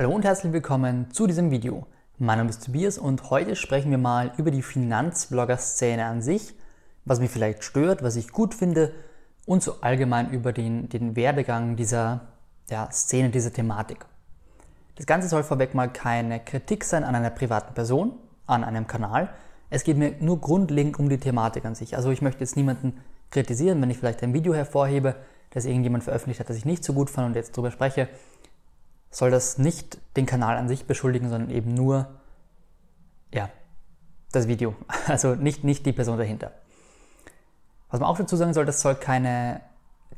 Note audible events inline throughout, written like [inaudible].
Hallo und herzlich willkommen zu diesem Video. Mein Name ist Tobias und heute sprechen wir mal über die Finanzblogger-Szene an sich, was mich vielleicht stört, was ich gut finde und so allgemein über den, den Werdegang dieser ja, Szene, dieser Thematik. Das Ganze soll vorweg mal keine Kritik sein an einer privaten Person, an einem Kanal. Es geht mir nur grundlegend um die Thematik an sich. Also ich möchte jetzt niemanden kritisieren, wenn ich vielleicht ein Video hervorhebe, das irgendjemand veröffentlicht hat, das ich nicht so gut fand und jetzt darüber spreche soll das nicht den Kanal an sich beschuldigen, sondern eben nur, ja, das Video. [laughs] Also nicht, nicht die Person dahinter. Was man auch dazu sagen soll, das soll keine,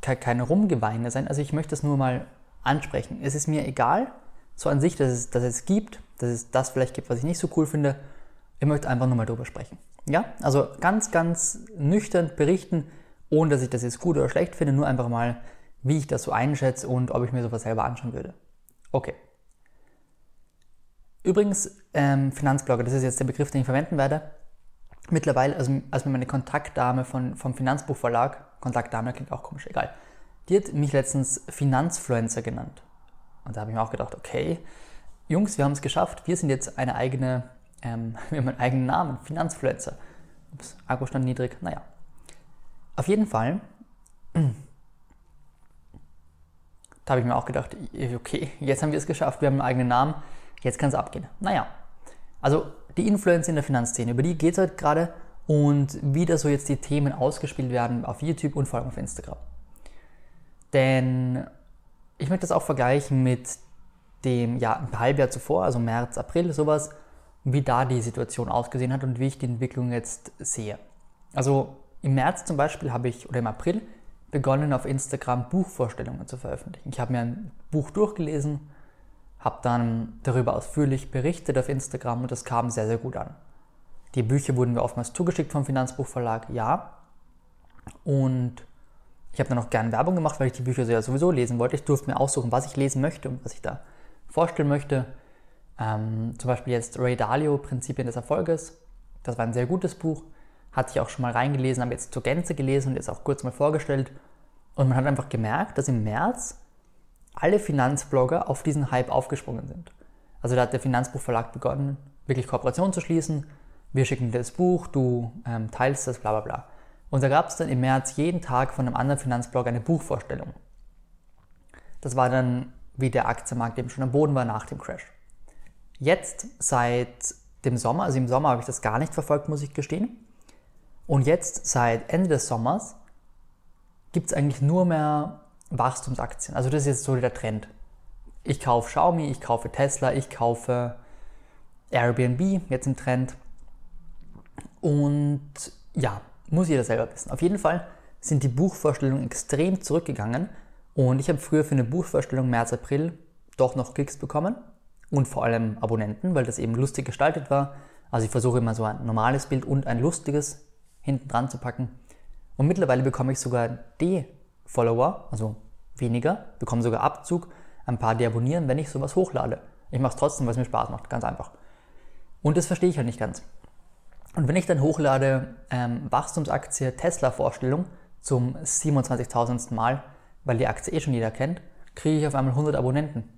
keine Rumgeweine sein. Also ich möchte es nur mal ansprechen. Es ist mir egal, so an sich, dass es, dass es gibt, dass es das vielleicht gibt, was ich nicht so cool finde. Ich möchte einfach nur mal drüber sprechen. Ja, also ganz, ganz nüchtern berichten, ohne dass ich das jetzt gut oder schlecht finde, nur einfach mal, wie ich das so einschätze und ob ich mir sowas selber anschauen würde. Okay. Übrigens, ähm, Finanzblogger, das ist jetzt der Begriff, den ich verwenden werde. Mittlerweile, also als mir meine Kontaktdame von, vom Finanzbuchverlag, Kontaktdame klingt auch komisch, egal, die hat mich letztens Finanzfluencer genannt. Und da habe ich mir auch gedacht, okay, Jungs, wir haben es geschafft, wir sind jetzt eine eigene, ähm, [laughs] wir haben einen eigenen Namen, Finanzfluencer. Ups, Akkustand niedrig, naja. Auf jeden Fall Da habe ich mir auch gedacht, okay, jetzt haben wir es geschafft, wir haben einen eigenen Namen, jetzt kann es abgehen. Naja, also die Influencer in der Finanzszene, über die geht es halt gerade und wie da so jetzt die Themen ausgespielt werden auf YouTube und vor allem auf Instagram. Denn ich möchte das auch vergleichen mit dem ja, ein Halbjahr zuvor, also März, April, sowas, wie da die Situation ausgesehen hat und wie ich die Entwicklung jetzt sehe. Also im März zum Beispiel habe ich, oder im April, begonnen, auf Instagram Buchvorstellungen zu veröffentlichen. Ich habe mir ein Buch durchgelesen, habe dann darüber ausführlich berichtet auf Instagram und das kam sehr, sehr gut an. Die Bücher wurden mir oftmals zugeschickt vom Finanzbuchverlag, ja. Und ich habe dann auch gerne Werbung gemacht, weil ich die Bücher ja sowieso lesen wollte. Ich durfte mir aussuchen, was ich lesen möchte und was ich da vorstellen möchte. Ähm, zum Beispiel jetzt Ray Dalio, Prinzipien des Erfolges. Das war ein sehr gutes Buch hatte ich auch schon mal reingelesen, habe jetzt zur Gänze gelesen und jetzt auch kurz mal vorgestellt. Und man hat einfach gemerkt, dass im März alle Finanzblogger auf diesen Hype aufgesprungen sind. Also da hat der Finanzbuchverlag begonnen, wirklich Kooperation zu schließen. Wir schicken dir das Buch, du ähm, teilst das, bla bla bla. Und da gab es dann im März jeden Tag von einem anderen Finanzblog eine Buchvorstellung. Das war dann, wie der Aktienmarkt eben schon am Boden war nach dem Crash. Jetzt seit dem Sommer, also im Sommer habe ich das gar nicht verfolgt, muss ich gestehen. Und jetzt, seit Ende des Sommers, gibt es eigentlich nur mehr Wachstumsaktien. Also das ist jetzt so der Trend. Ich kaufe Xiaomi, ich kaufe Tesla, ich kaufe Airbnb, jetzt im Trend. Und ja, muss jeder selber wissen. Auf jeden Fall sind die Buchvorstellungen extrem zurückgegangen. Und ich habe früher für eine Buchvorstellung März, April doch noch Klicks bekommen und vor allem Abonnenten, weil das eben lustig gestaltet war. Also ich versuche immer so ein normales Bild und ein lustiges hinten dran zu packen. Und mittlerweile bekomme ich sogar D-Follower, also weniger, bekomme sogar Abzug, ein paar deabonnieren, wenn ich sowas hochlade. Ich mache es trotzdem, weil es mir Spaß macht, ganz einfach. Und das verstehe ich halt nicht ganz. Und wenn ich dann hochlade ähm, Wachstumsaktie Tesla Vorstellung zum 27.000. Mal, weil die Aktie eh schon jeder kennt, kriege ich auf einmal 100 Abonnenten.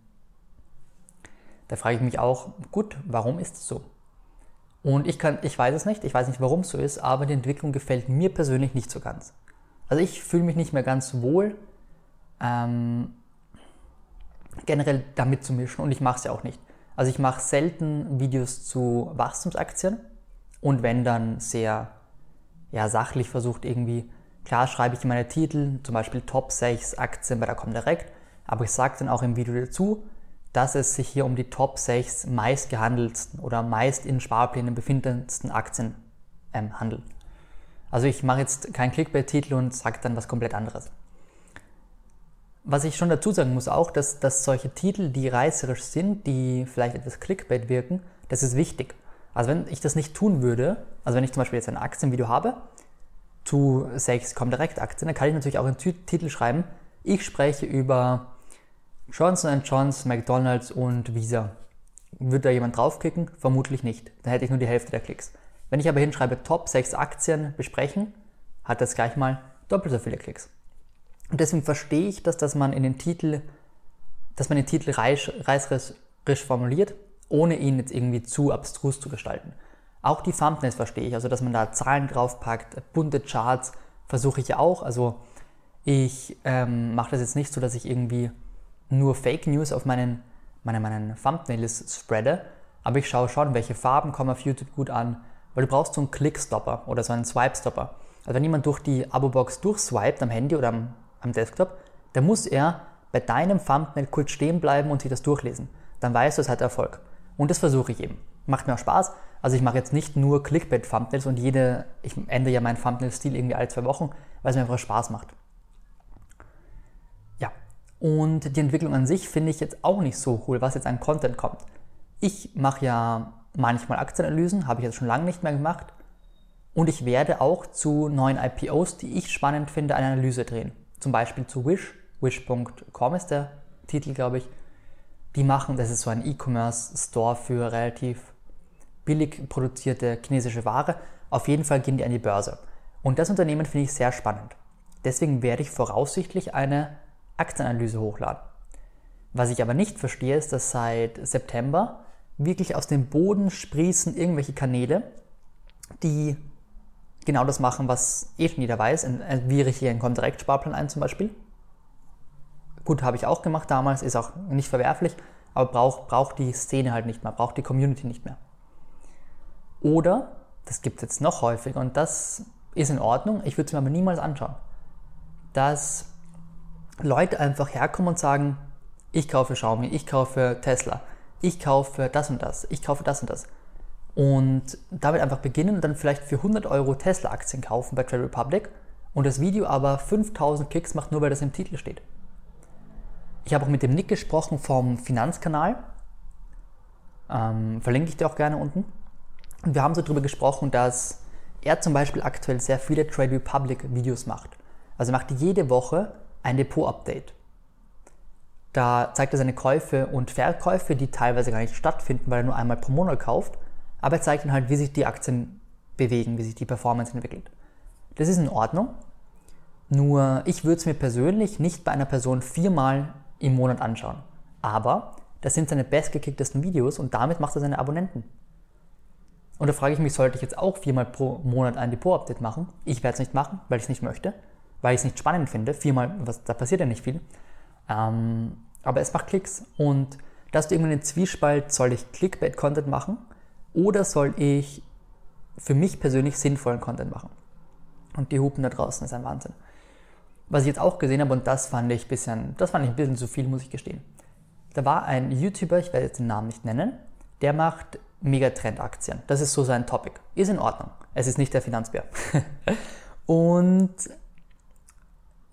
Da frage ich mich auch, gut, warum ist es so? Und ich, kann, ich weiß es nicht, ich weiß nicht, warum es so ist, aber die Entwicklung gefällt mir persönlich nicht so ganz. Also ich fühle mich nicht mehr ganz wohl, ähm, generell damit zu mischen und ich mache es ja auch nicht. Also ich mache selten Videos zu Wachstumsaktien und wenn dann sehr ja, sachlich versucht irgendwie, klar schreibe ich in meine Titel, zum Beispiel Top 6 Aktien bei der Comdirect, aber ich sage dann auch im Video dazu, dass es sich hier um die Top 6 meist gehandelsten oder meist in Sparplänen befindendsten Aktien ähm, handelt. Also ich mache jetzt keinen Clickbait-Titel und sage dann was komplett anderes. Was ich schon dazu sagen muss auch, dass, dass solche Titel, die reißerisch sind, die vielleicht etwas Clickbait wirken, das ist wichtig. Also wenn ich das nicht tun würde, also wenn ich zum Beispiel jetzt ein Aktienvideo habe, zu 6 Comdirect Aktien, dann kann ich natürlich auch einen Titel schreiben, ich spreche über Johnson Johnson, McDonald's und Visa. Würde da jemand draufklicken? Vermutlich nicht. Dann hätte ich nur die Hälfte der Klicks. Wenn ich aber hinschreibe Top 6 Aktien besprechen, hat das gleich mal doppelt so viele Klicks. Und deswegen verstehe ich das, dass man in den Titel, dass man den Titel reiß, reißerisch, formuliert, ohne ihn jetzt irgendwie zu abstrus zu gestalten. Auch die Thumbnails verstehe ich, also dass man da Zahlen draufpackt, bunte Charts versuche ich ja auch. Also ich ähm, mache das jetzt nicht so, dass ich irgendwie nur Fake News auf meinen, meine, meinen Thumbnails spreade, aber ich schaue schon, welche Farben kommen auf YouTube gut an, weil du brauchst so einen Clickstopper oder so einen Swipe-Stopper. Also wenn jemand durch die Abo-Box durchswiped am Handy oder am, am Desktop, dann muss er bei deinem Thumbnail kurz stehen bleiben und sich das durchlesen. Dann weißt du, es hat Erfolg. Und das versuche ich eben. Macht mir auch Spaß. Also ich mache jetzt nicht nur Clickbait-Thumbnails und jede, ich ändere ja meinen Thumbnail-Stil irgendwie alle zwei Wochen, weil es mir einfach Spaß macht. Und die Entwicklung an sich finde ich jetzt auch nicht so cool, was jetzt an Content kommt. Ich mache ja manchmal Aktienanalysen, habe ich jetzt schon lange nicht mehr gemacht. Und ich werde auch zu neuen IPOs, die ich spannend finde, eine Analyse drehen. Zum Beispiel zu Wish. Wish.com ist der Titel, glaube ich. Die machen, das ist so ein E-Commerce-Store für relativ billig produzierte chinesische Ware. Auf jeden Fall gehen die an die Börse. Und das Unternehmen finde ich sehr spannend. Deswegen werde ich voraussichtlich eine Aktienanalyse hochladen. Was ich aber nicht verstehe, ist, dass seit September wirklich aus dem Boden sprießen irgendwelche Kanäle, die genau das machen, was eh schon jeder weiß. Wie richte ich einen Comdirect-Sparplan ein zum Beispiel? Gut, habe ich auch gemacht damals, ist auch nicht verwerflich, aber braucht brauch die Szene halt nicht mehr, braucht die Community nicht mehr. Oder, das gibt es jetzt noch häufiger und das ist in Ordnung, ich würde es mir aber niemals anschauen, dass Leute einfach herkommen und sagen, ich kaufe Xiaomi, ich kaufe Tesla, ich kaufe das und das, ich kaufe das und das. Und damit einfach beginnen und dann vielleicht für 100 Euro Tesla-Aktien kaufen bei Trade Republic und das Video aber 5000 Klicks macht, nur weil das im Titel steht. Ich habe auch mit dem Nick gesprochen vom Finanzkanal. Ähm, verlinke ich dir auch gerne unten. Und wir haben so darüber gesprochen, dass er zum Beispiel aktuell sehr viele Trade Republic Videos macht. Also macht jede Woche ein Depot-Update. Da zeigt er seine Käufe und Verkäufe, die teilweise gar nicht stattfinden, weil er nur einmal pro Monat kauft. Aber er zeigt dann halt, wie sich die Aktien bewegen, wie sich die Performance entwickelt. Das ist in Ordnung. Nur ich würde es mir persönlich nicht bei einer Person viermal im Monat anschauen. Aber das sind seine bestgeklicktesten Videos und damit macht er seine Abonnenten. Und da frage ich mich, sollte ich jetzt auch viermal pro Monat ein Depot-Update machen? Ich werde es nicht machen, weil ich es nicht möchte, weil ich es nicht spannend finde. Viermal, was, da passiert ja nicht viel. Ähm, aber es macht Klicks. Und da hast du irgendwann den Zwiespalt, soll ich Clickbait-Content machen oder soll ich für mich persönlich sinnvollen Content machen? Und die Hupen da draußen ist ein Wahnsinn. Was ich jetzt auch gesehen habe, und das fand ich ein bisschen, das fand ich ein bisschen zu viel, muss ich gestehen. Da war ein YouTuber, ich werde jetzt den Namen nicht nennen, der macht Megatrend-Aktien. Das ist so sein Topic. Ist in Ordnung. Es ist nicht der Finanzbär. [laughs] und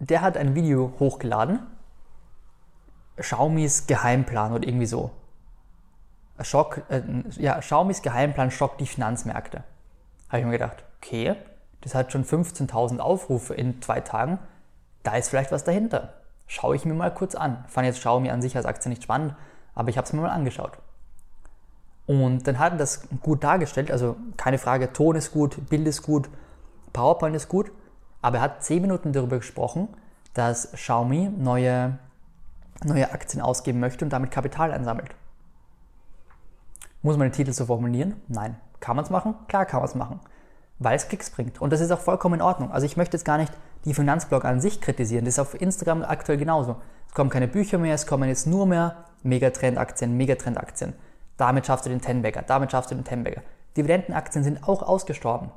der hat ein Video hochgeladen. Xiaomis Geheimplan oder irgendwie so. Schock, äh, ja, Xiaomis Geheimplan schockt die Finanzmärkte. Habe ich mir gedacht, okay, das hat schon 15.000 Aufrufe in zwei Tagen. Da ist vielleicht was dahinter. Schaue ich mir mal kurz an. Fand jetzt Xiaomi an sich als Aktie nicht spannend, aber ich habe es mir mal angeschaut. Und dann hat er das gut dargestellt, also keine Frage, Ton ist gut, Bild ist gut, PowerPoint ist gut, aber er hat 10 Minuten darüber gesprochen, dass Xiaomi neue, neue Aktien ausgeben möchte und damit Kapital einsammelt. Muss man den Titel so formulieren? Nein. Kann man es machen? Klar kann man es machen, weil es Klicks bringt. Und das ist auch vollkommen in Ordnung. Also ich möchte jetzt gar nicht die Finanzblog an sich kritisieren. Das ist auf Instagram aktuell genauso. Es kommen keine Bücher mehr, es kommen jetzt nur mehr Megatrend-Aktien, Megatrend-Aktien. Damit schaffst du den Tenbagger, damit schaffst du den Tenbagger. Dividendenaktien sind auch ausgestorben.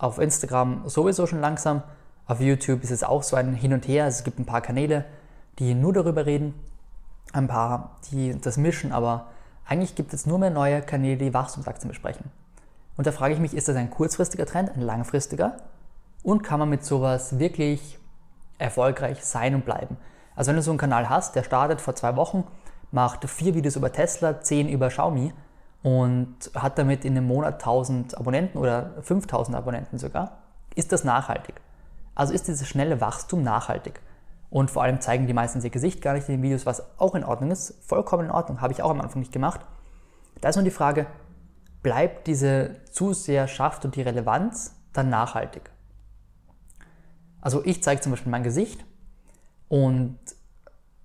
Auf Instagram sowieso schon langsam, auf YouTube ist es auch so ein Hin und Her. Es gibt ein paar Kanäle, die nur darüber reden, ein paar, die das mischen, aber eigentlich gibt es nur mehr neue Kanäle, die Wachstumsaktien besprechen. Und da frage ich mich, ist das ein kurzfristiger Trend, ein langfristiger? Und kann man mit sowas wirklich erfolgreich sein und bleiben? Also wenn du so einen Kanal hast, der startet vor zwei Wochen macht vier Videos über Tesla, zehn über Xiaomi und hat damit in einem Monat 1000 Abonnenten oder 5000 Abonnenten sogar, ist das nachhaltig. Also ist dieses schnelle Wachstum nachhaltig. Und vor allem zeigen die meisten ihr Gesicht gar nicht in den Videos, was auch in Ordnung ist. Vollkommen in Ordnung, habe ich auch am Anfang nicht gemacht. Da ist nur die Frage, bleibt diese zu sehr Schaft und die Relevanz dann nachhaltig? Also ich zeige zum Beispiel mein Gesicht und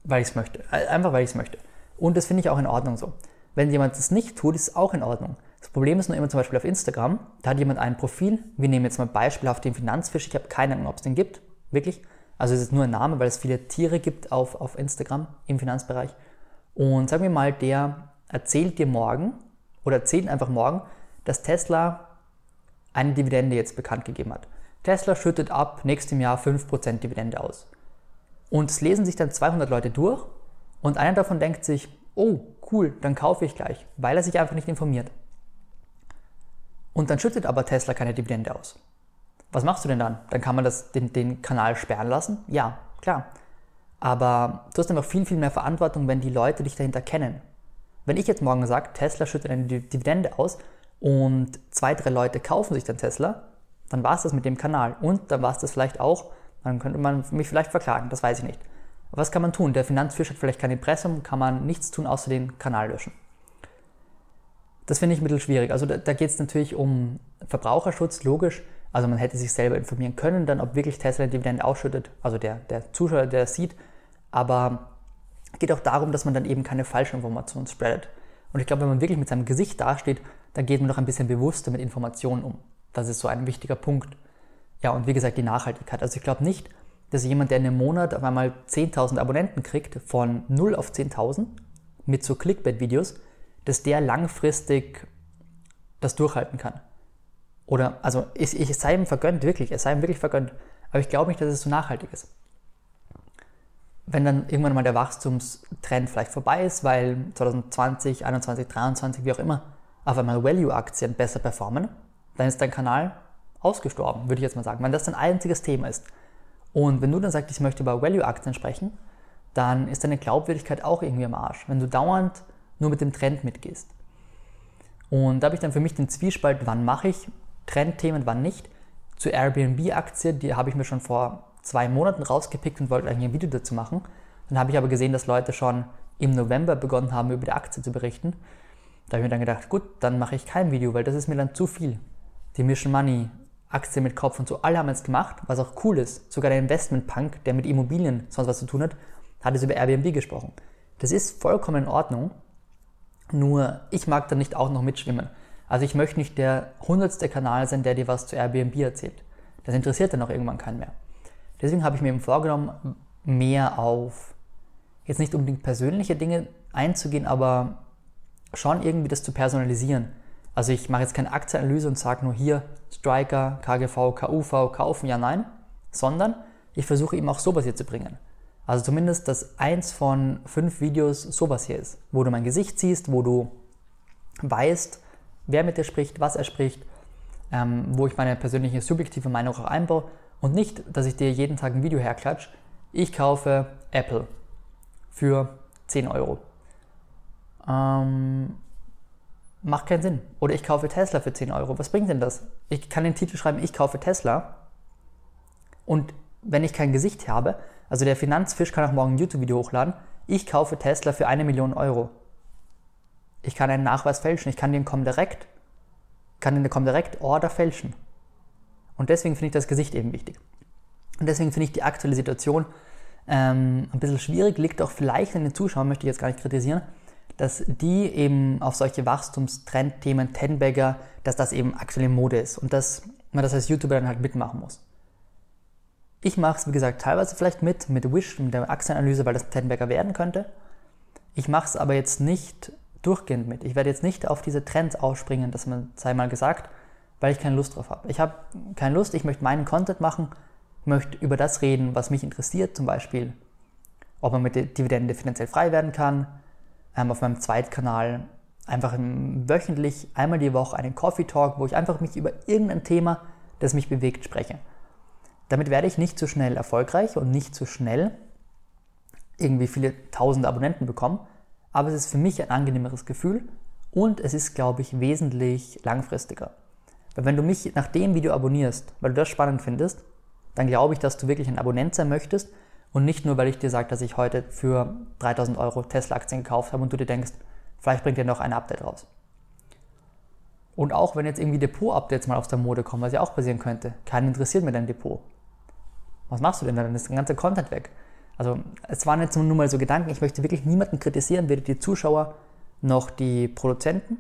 weil ich es möchte. Einfach weil ich es möchte. Und das finde ich auch in Ordnung so. Wenn jemand das nicht tut, ist es auch in Ordnung. Das Problem ist nur immer zum Beispiel auf Instagram, da hat jemand ein Profil, wir nehmen jetzt mal beispielhaft den Finanzfisch, ich habe keine Ahnung, ob es den gibt, wirklich. Also es ist nur ein Name, weil es viele Tiere gibt auf, auf Instagram im Finanzbereich. Und sagen wir mal, der erzählt dir morgen oder erzählt einfach morgen, dass Tesla eine Dividende jetzt bekannt gegeben hat. Tesla schüttet ab nächstem Jahr 5% Dividende aus. Und es lesen sich dann 200 Leute durch und einer davon denkt sich, oh cool, dann kaufe ich gleich, weil er sich einfach nicht informiert. Und dann schüttet aber Tesla keine Dividende aus. Was machst du denn dann? Dann kann man das, den, den Kanal sperren lassen? Ja, klar. Aber du hast einfach viel, viel mehr Verantwortung, wenn die Leute dich dahinter kennen. Wenn ich jetzt morgen sage, Tesla schüttet eine Dividende aus und zwei, drei Leute kaufen sich dann Tesla, dann war es das mit dem Kanal. Und dann war es das vielleicht auch, dann könnte man mich vielleicht verklagen, das weiß ich nicht. Was kann man tun? Der Finanzfisch hat vielleicht kein Impressum, kann man nichts tun, außer den Kanal löschen. Das finde ich ein bisschen schwierig. Also da, da geht es natürlich um Verbraucherschutz, logisch. Also man hätte sich selber informieren können, dann ob wirklich Tesla eine Dividende ausschüttet, also der, der Zuschauer, der das sieht. Aber es geht auch darum, dass man dann eben keine falschen Informationen spreadet. Und ich glaube, wenn man wirklich mit seinem Gesicht dasteht, dann geht man doch ein bisschen bewusster mit Informationen um. Das ist so ein wichtiger Punkt. Ja, und wie gesagt, die Nachhaltigkeit. Also ich glaube nicht, dass jemand, der in einem Monat auf einmal 10.000 Abonnenten kriegt, von 0 auf 10.000 mit so Clickbait-Videos, dass der langfristig das durchhalten kann. Oder, also ich, es sei ihm vergönnt, wirklich, es sei ihm wirklich vergönnt. Aber ich glaube nicht, dass es so nachhaltig ist. Wenn dann irgendwann mal der Wachstumstrend vielleicht vorbei ist, weil 2020, 2021, 2023, wie auch immer, auf einmal Value-Aktien besser performen, dann ist dein Kanal ausgestorben, würde ich jetzt mal sagen, wenn das dein einziges Thema ist. Und wenn du dann sagst, ich möchte über Value-Aktien sprechen, dann ist deine Glaubwürdigkeit auch irgendwie am Arsch, wenn du dauernd nur mit dem Trend mitgehst. Und da habe ich dann für mich den Zwiespalt, wann mache ich Trendthemen, wann nicht. Zur Airbnb-Aktie, die habe ich mir schon vor zwei Monaten rausgepickt und wollte eigentlich ein Video dazu machen. Dann habe ich aber gesehen, dass Leute schon im November begonnen haben, über die Aktie zu berichten. Da habe ich mir dann gedacht, gut, dann mache ich kein Video, weil das ist mir dann zu viel. Die Mission Money, Aktie mit Kopf und so, alle haben es gemacht, was auch cool ist. Sogar der Investment-Punk, der mit Immobilien sonst was zu tun hat, hat es über Airbnb gesprochen. Das ist vollkommen in Ordnung, nur ich mag da nicht auch noch mitschwimmen. Also ich möchte nicht der hundertste Kanal sein, der dir was zu Airbnb erzählt. Das interessiert dann auch irgendwann keinen mehr. Deswegen habe ich mir eben vorgenommen, mehr auf jetzt nicht unbedingt persönliche Dinge einzugehen, aber schon irgendwie das zu personalisieren. Also ich mache jetzt keine Aktienanalyse und sage nur hier Striker, KGV, KUV kaufen, ja, nein, sondern ich versuche eben auch sowas hier zu bringen. Also zumindest, dass eins von fünf Videos sowas hier ist, wo du mein Gesicht siehst, wo du weißt, wer mit dir spricht, was er spricht, ähm, wo ich meine persönliche subjektive Meinung auch einbaue und nicht, dass ich dir jeden Tag ein Video herklatsche. Ich kaufe Apple für 10 Euro. Ähm, macht keinen Sinn. Oder ich kaufe Tesla für 10 Euro. Was bringt denn das? Ich kann den Titel schreiben, ich kaufe Tesla. Und wenn ich kein Gesicht habe, also der Finanzfisch kann auch morgen ein YouTube-Video hochladen. Ich kaufe Tesla für eine Million Euro. Ich kann einen Nachweis fälschen. Ich kann den Comdirect, kann den Comdirect Order fälschen. Und deswegen finde ich das Gesicht eben wichtig. Und deswegen finde ich die aktuelle Situation ähm, ein bisschen schwierig. Liegt auch vielleicht an den Zuschauern, möchte ich jetzt gar nicht kritisieren, dass die eben auf solche Wachstumstrendthemen, Tenbagger, dass das eben aktuelle Mode ist und dass man das als YouTuber dann halt mitmachen muss. Ich mache es, wie gesagt, teilweise vielleicht mit, mit Wish, mit der Aktienanalyse, weil das ein Tenbagger werden könnte. Ich mache es aber jetzt nicht durchgehend mit. Ich werde jetzt nicht auf diese Trends ausspringen, dass man, mal gesagt, weil ich keine Lust drauf habe. Ich habe keine Lust, ich möchte meinen Content machen, möchte über das reden, was mich interessiert, zum Beispiel, ob man mit der Dividende finanziell frei werden kann, ähm, auf meinem Zweitkanal einfach wöchentlich einmal die Woche einen Coffee Talk, wo ich einfach mich über irgendein Thema, das mich bewegt, spreche. Damit werde ich nicht so schnell erfolgreich und nicht so schnell irgendwie viele tausende Abonnenten bekommen, aber es ist für mich ein angenehmeres Gefühl und es ist, glaube ich, wesentlich langfristiger. Weil wenn du mich nach dem Video abonnierst, weil du das spannend findest, dann glaube ich, dass du wirklich ein Abonnent sein möchtest und nicht nur, weil ich dir sage, dass ich heute für 3000 Euro Tesla-Aktien gekauft habe und du dir denkst, vielleicht bringt dir noch ein Update raus. Und auch wenn jetzt irgendwie Depot-Updates mal aus der Mode kommen, was ja auch passieren könnte, keinen interessiert mir dein Depot. Was machst du denn dann? Dann ist der ganze Content weg. Also es waren jetzt nur mal so Gedanken, ich möchte wirklich niemanden kritisieren, weder die Zuschauer noch die Produzenten.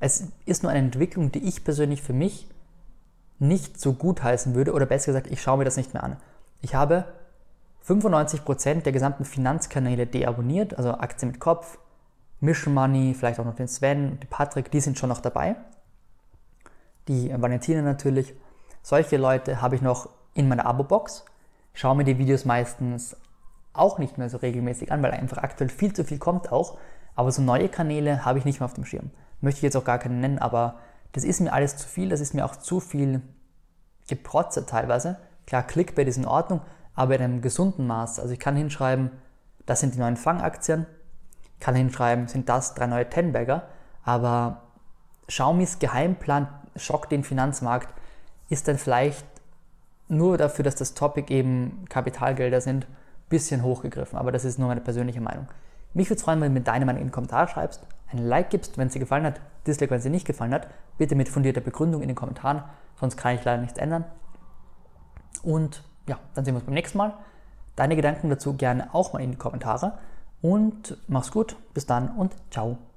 Es ist nur eine Entwicklung, die ich persönlich für mich nicht so gut heißen würde, oder besser gesagt, ich schaue mir das nicht mehr an. Ich habe 95% der gesamten Finanzkanäle deabonniert, also Aktien mit Kopf, Mission Money, vielleicht auch noch den Sven, den Patrick, die sind schon noch dabei. Die Valentina natürlich. Solche Leute habe ich noch in meiner Abo-Box. Schaue mir die Videos meistens auch nicht mehr so regelmäßig an, weil einfach aktuell viel zu viel kommt auch. Aber so neue Kanäle habe ich nicht mehr auf dem Schirm. Möchte ich jetzt auch gar keinen nennen, aber das ist mir alles zu viel. Das ist mir auch zu viel Geprotze teilweise. Klar, Clickbait ist in Ordnung, aber in einem gesunden Maß. Also ich kann hinschreiben, das sind die neuen Fangaktien, kann hinschreiben, sind das drei neue Tenbagger, aber Xiaomi's Geheimplan schockt den Finanzmarkt ist dann vielleicht nur dafür, dass das Topic eben Kapitalgelder sind, bisschen hochgegriffen. Aber das ist nur meine persönliche Meinung. Mich würde es freuen, wenn du mir deine Meinung in den Kommentar schreibst, ein Like gibst, wenn es dir gefallen hat, Dislike, wenn es dir nicht gefallen hat. Bitte mit fundierter Begründung in den Kommentaren, sonst kann ich leider nichts ändern. Und ja, dann sehen wir uns beim nächsten Mal. Deine Gedanken dazu gerne auch mal in die Kommentare. Und mach's gut, bis dann und ciao.